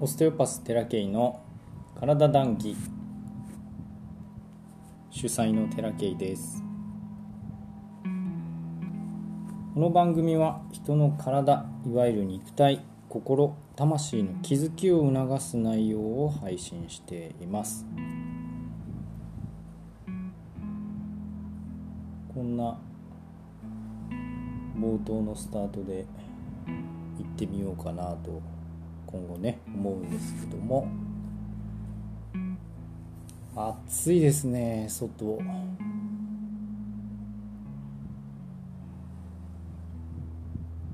オステオパステラケイの体談義。主催のテラケイです。この番組は人の体いわゆる肉体心魂の気づきを促す内容を配信しています。こんな冒頭のスタートで行ってみようかなと。今後ね思うんですけども。暑いですね外。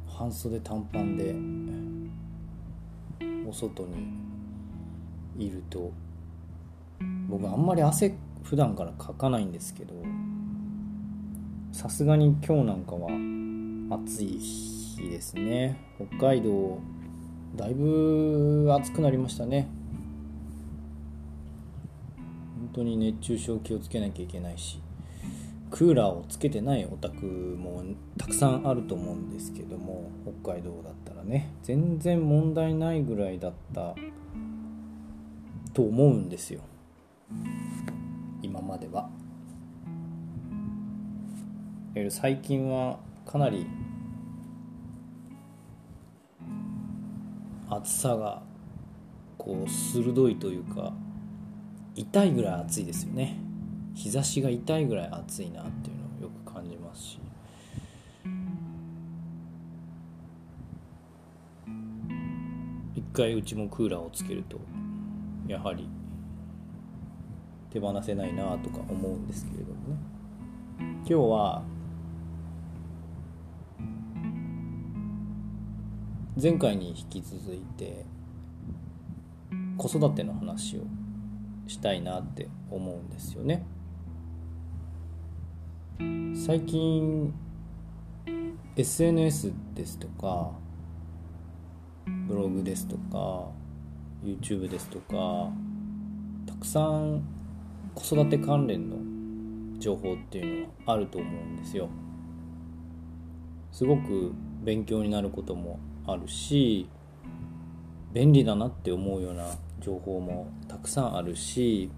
半袖短パンでお外にいると僕あんまり汗普段からかかないんですけどさすがに今日なんかは暑い日ですね。北海道だいぶ暑くなりましたね。本当に熱中症気をつけなきゃいけないしクーラーをつけてないお宅もたくさんあると思うんですけども北海道だったらね。全然問題ないぐらいだったと思うんですよ。今までは。最近はかなり暑さがこう鋭いというか痛いぐらい暑いですよね。日差しが痛いぐらい暑いなっていうのをよく感じますし。一回うちもクーラーをつけるとやはり手放せないなとか思うんですけれどもね。今日は前回に引き続いて子育ての話をしたいなって思うんですよね。最近 SNS ですとかブログですとか YouTube ですとかたくさん子育て関連の情報っていうのはあると思うんですよ。すごく勉強になることもあるし便利だなって思うような情報もたくさんあるし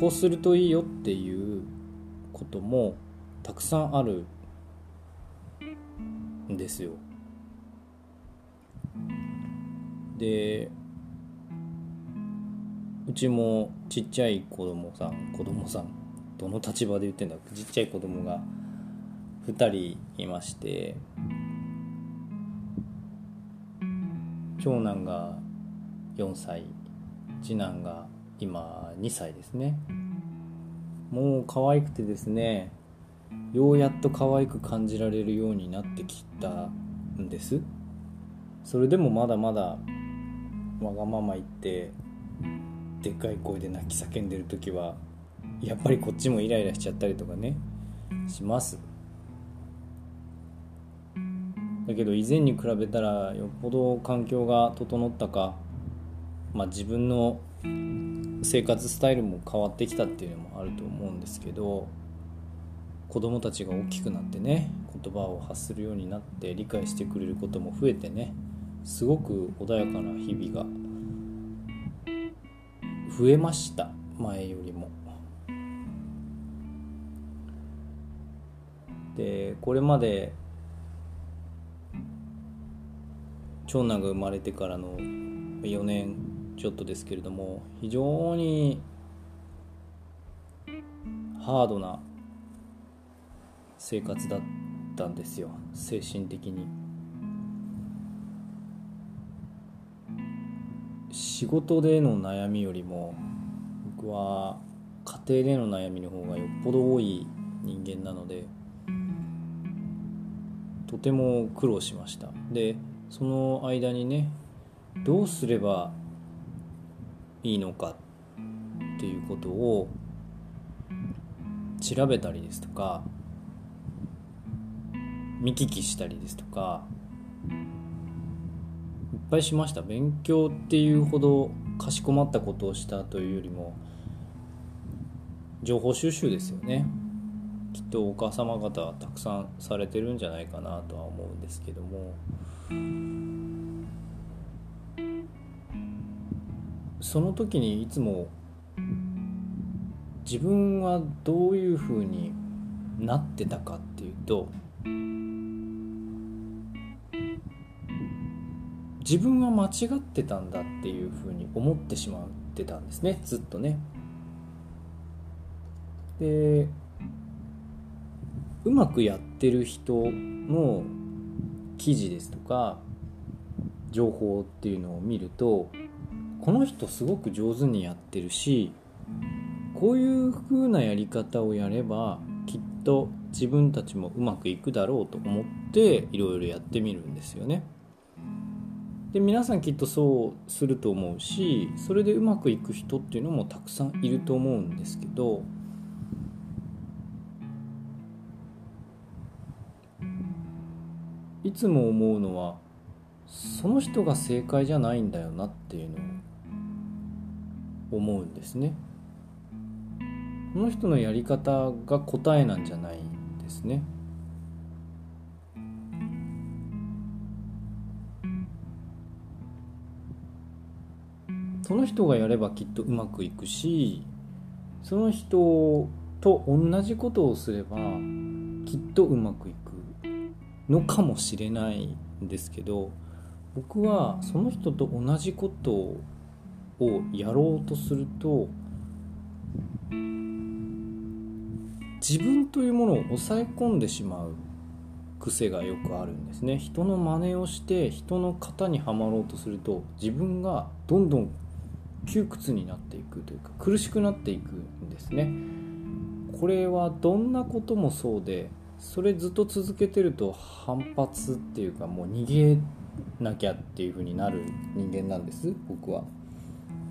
こうするといいよっていうこともたくさんあるんですよ。でうちもちっちゃい子供さん子供さんどの立場で言ってんだちっちゃい子供が2人いまして長男が4歳次男が今2歳ですね。もう可愛くてですねようやっと可愛く感じられるようになってきたんです。それでもまだまだわがまま言ってでっかい声で泣き叫んでる時はやっぱりこっちもイライラしちゃったりとかねします。だけど以前に比べたらよっぽど環境が整ったか、まあ、自分の生活スタイルも変わってきたっていうのもあると思うんですけど子供たちが大きくなってね言葉を発するようになって理解してくれることも増えてねすごく穏やかな日々が増えました前よりも。でこれまで長男が生まれてからの4年ちょっとですけれども非常にハードな生活だったんですよ精神的に。仕事での悩みよりも僕は家庭での悩みの方がよっぽど多い人間なのでとても苦労しました。でその間にねどうすればいいのかっていうことを調べたりですとか見聞きしたりですとかいっぱいしました。勉強っていうほどかしこまったことをしたというよりも情報収集ですよね。きっとお母様方はたくさんされてるんじゃないかなとは思うんですけども。その時にいつも自分はどういうふうになってたかっていうと自分は間違ってたんだっていうふうに思ってしまってたんですねずっとね。でうまくやってる人の記事ですとか情報っていうのを見るとこの人すごく上手にやってるしこういう風なやり方をやればきっと自分たちもうまくいくだろうと思っていろいろやってみるんですよね。で皆さんきっとそうすると思うしそれでうまくいく人っていうのもたくさんいると思うんですけどいつも思うのはその人が正解じゃないんだよなっていうのを思うんですね。その人のやり方が答えなんじゃないんですね。その人がやればきっとうまくいくしその人と同じことをすればきっとうまくいくのかもしれないんですけど僕はその人と同じことをやろうとすると自分というものを抑え込んでしまう癖がよくあるんですね。人の真似をして人の型にはまろうとすると自分がどんどん窮屈になっていくというか苦しくなっていくんですね。これはどんなこともそうでそれずっと続けてると反発っていうかもう逃げなきゃっていう風になる人間なんです僕は。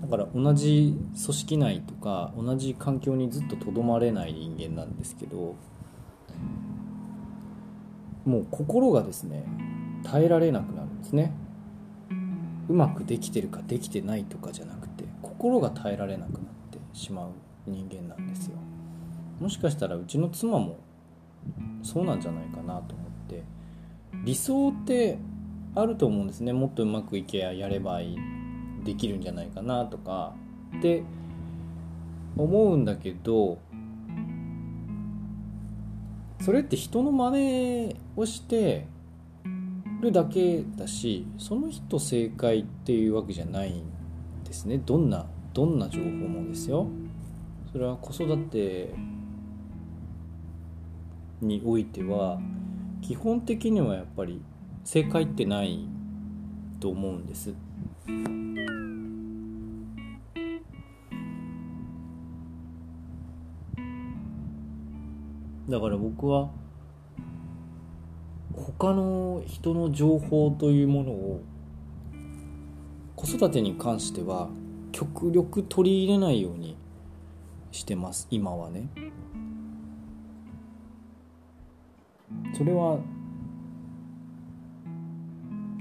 だから同じ組織内とか同じ環境にずっととどまれない人間なんですけどもう心がですね耐えられなくなるんですね。うまくできてるかできてないとかじゃなくて心が耐えられなくなってしまう人間なんですよ。もしかしたらうちの妻もそうなんじゃないかなと思って。理想ってあると思うんですね。もっとうまくいけややればいい。できるんじゃないかなとか。って思うんだけどそれって人の真似をしてるだけだしその人正解っていうわけじゃないんですね。どんなどんな情報もですよ。それは子育てにおいては基本的にはやっぱり正解ってないと思うんです。だから僕は他の人の情報というものを子育てに関しては極力取り入れないようにしてます今はね。それは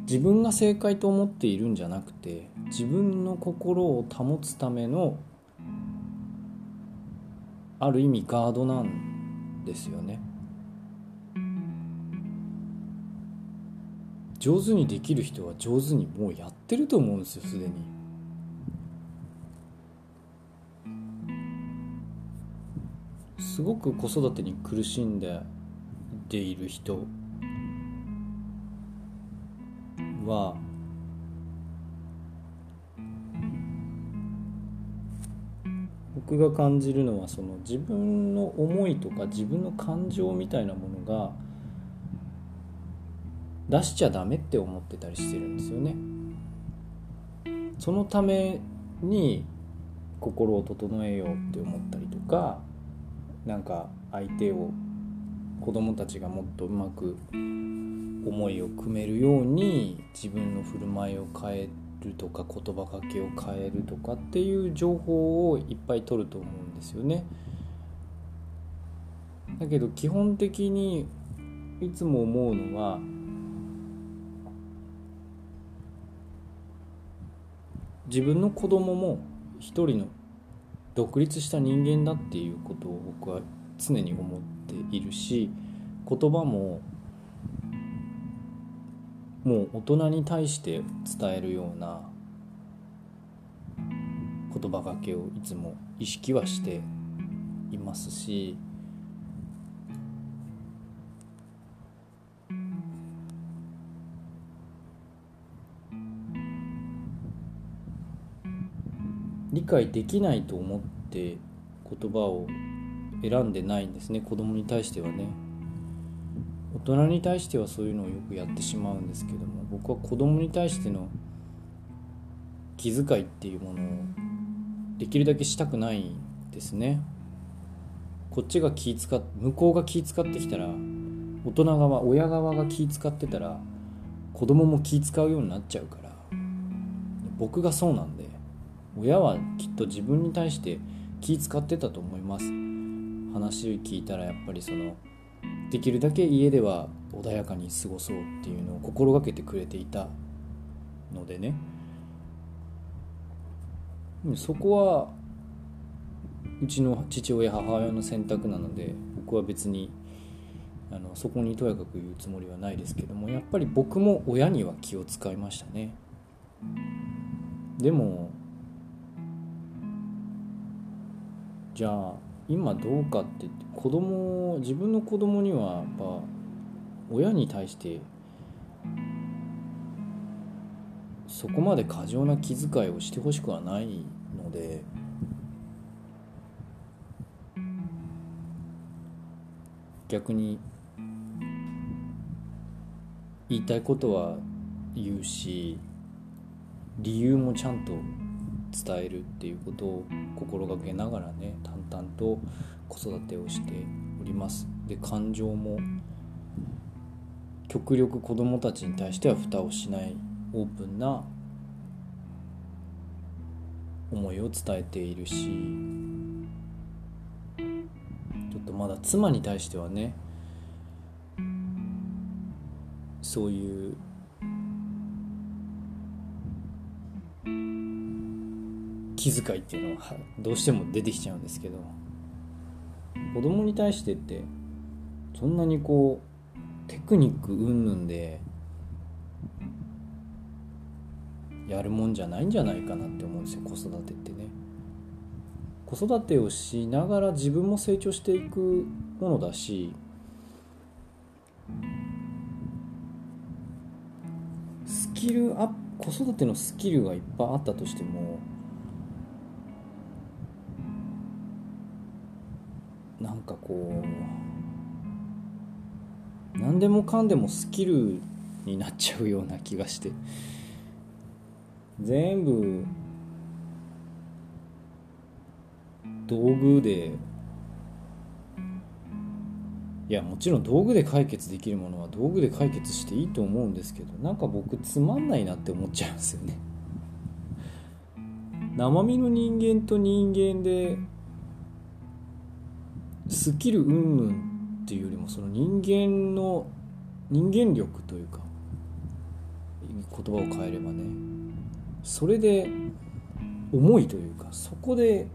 自分が正解と思っているんじゃなくて自分の心を保つためのある意味ガードなんですよね。上手にできる人は上手にもうやってると思うんですよすでに。すごく子育てに苦しんでている人は僕が感じるのはその自分の思いとか自分の感情みたいなものが出しちゃダメって思ってたりしてるんですよね。そのために心を整えようって思ったりとかなんか相手を子供たちがもっとうまく思いを組めるように自分の振る舞いを変えるとか言葉かけを変えるとかっていう情報をいっぱい取ると思うんですよね。だけど基本的にいつも思うのは自分の子供も一人の独立した人間だっていうことを僕は常に思っているし言葉ももう大人に対して伝えるような言葉がけをいつも意識はしていますし理解できないと思って言葉を選んでないんですね子供に対してはね。大人に対してはそういうのをよくやってしまうんですけども僕は子供に対しての気遣いっていうものをできるだけしたくないですね。こっちが気使っ向こうが気使ってきたら大人側親側が気使ってたら子供も気使うようになっちゃうから僕がそうなんで親はきっと自分に対して気使ってたと思います。話を聞いたらやっぱりそのできるだけ家では穏やかに過ごそうっていうのを心がけてくれていたのでね。そこはうちの父親母親の選択なので僕は別にあのそこにとやかく言うつもりはないですけどもやっぱり僕も親には気を使いましたね。でもじゃあ今どうかって子供自分の子供にはやっぱ親に対してそこまで過剰な気遣いをしてほしくはないので逆に言いたいことは言うし理由もちゃんと伝えるっていうことを心がけながらね淡々と子育てをしております。で感情も極力子どもたちに対しては蓋をしないオープンな思いを伝えているしちょっとまだ妻に対してはねそういう気遣いっていうのはどうしても出てきちゃうんですけど子供に対してってそんなにこうテクニック云々でやるもんじゃないんじゃないかなって思うんですよ子育てってね。子育てをしながら自分も成長していくものだしスキルアップ子育てのスキルがいっぱいあったとしてもなんかこう何でもかんでもスキルになっちゃうような気がして。全部道具でいやもちろん道具で解決できるものは道具で解決していいと思うんですけどなんか僕つまんないなって思っちゃうんですよね。生身の人間と人間でスキル云々っていうよりもその人間の人間力というか言葉を変えればねそれで思いというかそこで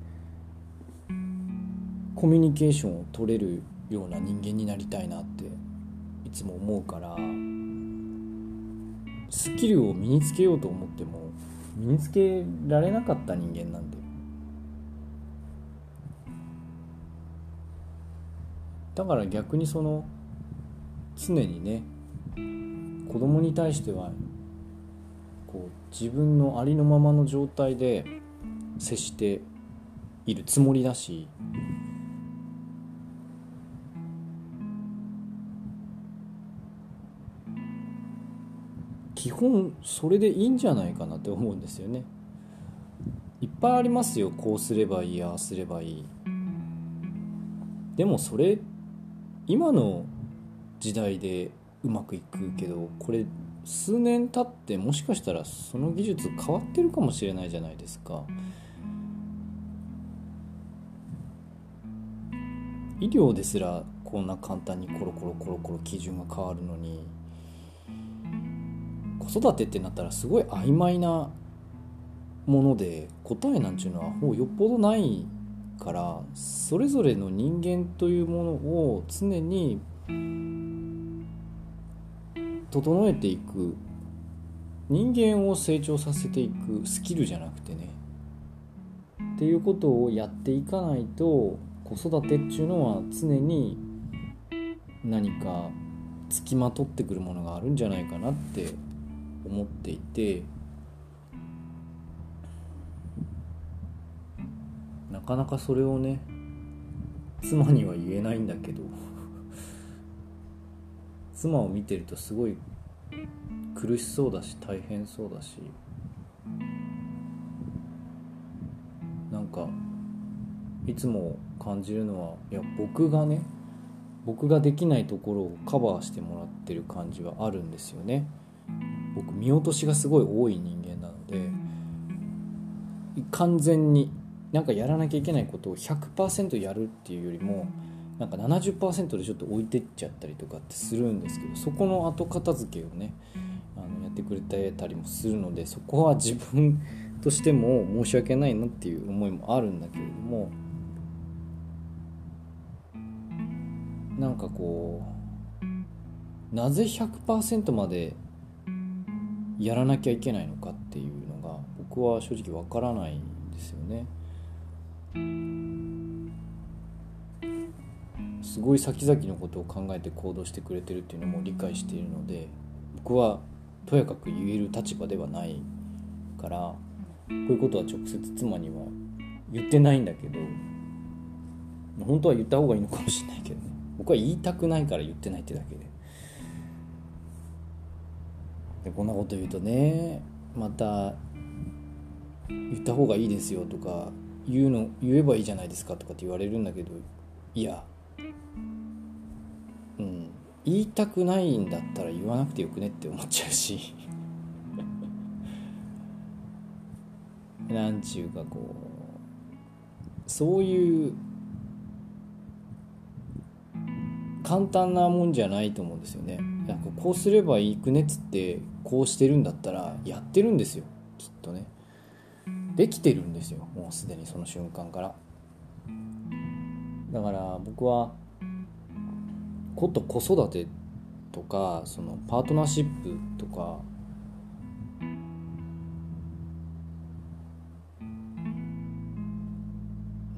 コミュニケーションを取れるような人間になりたいなっていつも思うからスキルを身につけようと思っても身につけられなかった人間なんでだから逆にその常にね子供に対してはこう自分のありのままの状態で接しているつもりだし基本それでいいんじゃないかなって思うんですよね。いっぱいありますよ。こうすればいいああすればいい。でもそれ今の時代でうまくいくけどこれ数年経ってもしかしたらその技術変わってるかもしれないじゃないですか。医療ですらこんな簡単にコロコロコロコロ基準が変わるのに子育てってなったらすごい曖昧なもので答えなんちゅうのはもうよっぽどないからそれぞれの人間というものを常に整えていく。人間を成長させていく。スキルじゃなくてね。っていうことをやっていかないと子育てっていうのは常に何かつきまとってくるものがあるんじゃないかなって思っていて。かなかそれをね妻には言えないんだけど 妻を見てるとすごい苦しそうだし大変そうだしなんかいつも感じるのはいや僕がね僕ができないところをカバーしてもらってる感じはあるんですよね。僕見落としがすごい多い人間なので完全になんかやらなきゃいけないことを100%やるっていうよりもなんか70%でちょっと置いてっちゃったりとかってするんですけどそこの後片付けをねあのやってくれたりもするのでそこは自分としても申し訳ないなっていう思いもあるんだけれどもなんかこうなぜ100%までやらなきゃいけないのかっていうのが僕は正直わからないんですよね。すごい先々のことを考えて行動してくれてるっていうのも理解しているので僕はとやかく言える立場ではないからこういうことは直接妻には言ってないんだけど本当は言った方がいいのかもしれないけどね。僕は言いたくないから言ってないってだけで。でこんなこと言うとねまた言った方がいいですよとか言うの言えばいいじゃないですかとかって言われるんだけどいやうん言いたくないんだったら言わなくてよくねって思っちゃうし。なんちゅうかこうそういう簡単なもんじゃないと思うんですよね。なんかこうすればいいくねっつってこうしてるんだったらやってるんですよきっとね。できてるんですよ。もうすでにその瞬間から。だから僕はこと子育てとかそのパートナーシップとか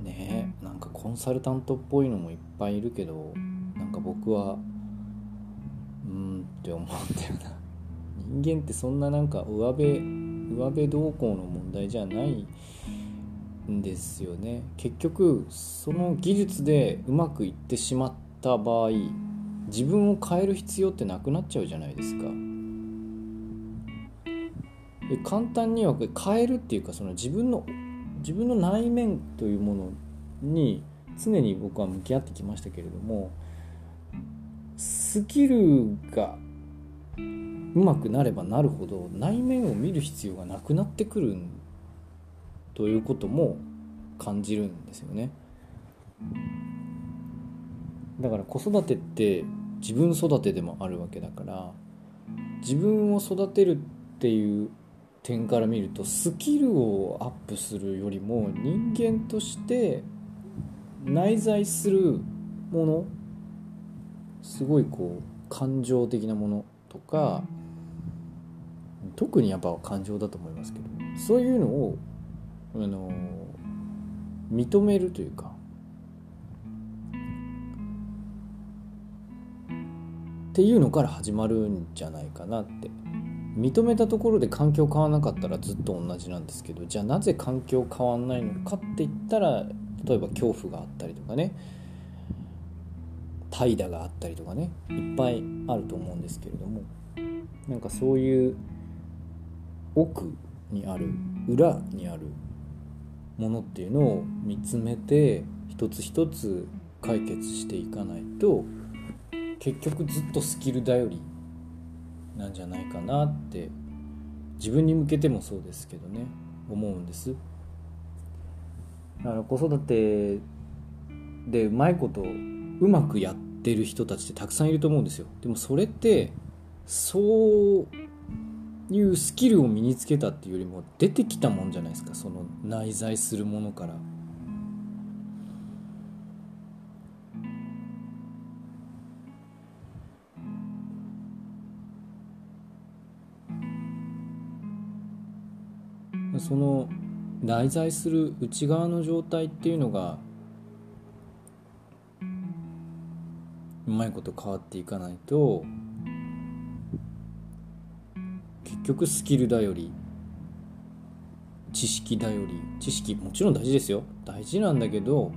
ねえなんかコンサルタントっぽいのもいっぱいいるけどなんか僕はうんって思うんだよな。人間ってそんななんか上辺上辺どうこうの問題じゃないんですよね。結局その技術でうまくいってしまった場合自分を変える必要ってなくなっちゃうじゃないですか。で簡単には変えるっていうかその自分の自分の内面というものに常に僕は向き合ってきましたけれどもスキルがうまくなればなるほど内面を見る必要がなくなってくるということも感じるんですよね。だから子育てって自分育てでもあるわけだから自分を育てるっていう点から見るとスキルをアップするよりも人間として内在するものすごいこう感情的なものとか特にやっぱ感情だと思いますけどそういうのをあの認めるというかっていうのから始まるんじゃないかなって。認めたところで環境変わらなかったらずっと同じなんですけどじゃあなぜ環境変わんないのかって言ったら例えば恐怖があったりとかね怠惰があったりとかねいっぱいあると思うんですけれどもなんかそういう奥にある裏にあるものっていうのを見つめて一つ一つ解決していかないと結局ずっとスキル頼りなんじゃないかなって自分に向けてもそうですけどね思うんです。だから子育てでうまいことうまくやってる人たちってたくさんいると思うんですよ。でもそれってそういうスキルを身につけたっていうよりも出てきたもんじゃないですかその内在するものから。その内在する内側の状態っていうのがうまいこと変わっていかないと局スキルだより知識だより知識もちろん大事ですよ。大事なんだけど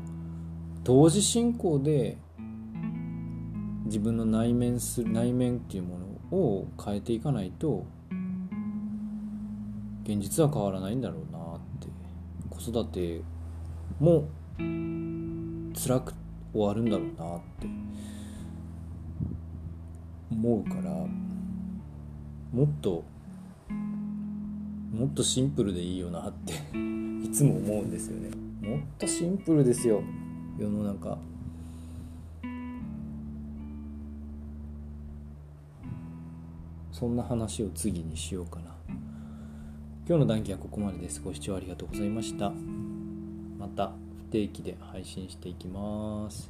同時進行で自分の内面する内面っていうものを変えていかないと現実は変わらないんだろうなって。子育ても辛く終わるんだろうなって思うからもっともっとシンプルでいいよなって いつも思うんですよね。もっとシンプルですよ。世の中。そんな話を次にしようかな。今日の談義はここまでです。ご視聴ありがとうございました。また不定期で配信していきます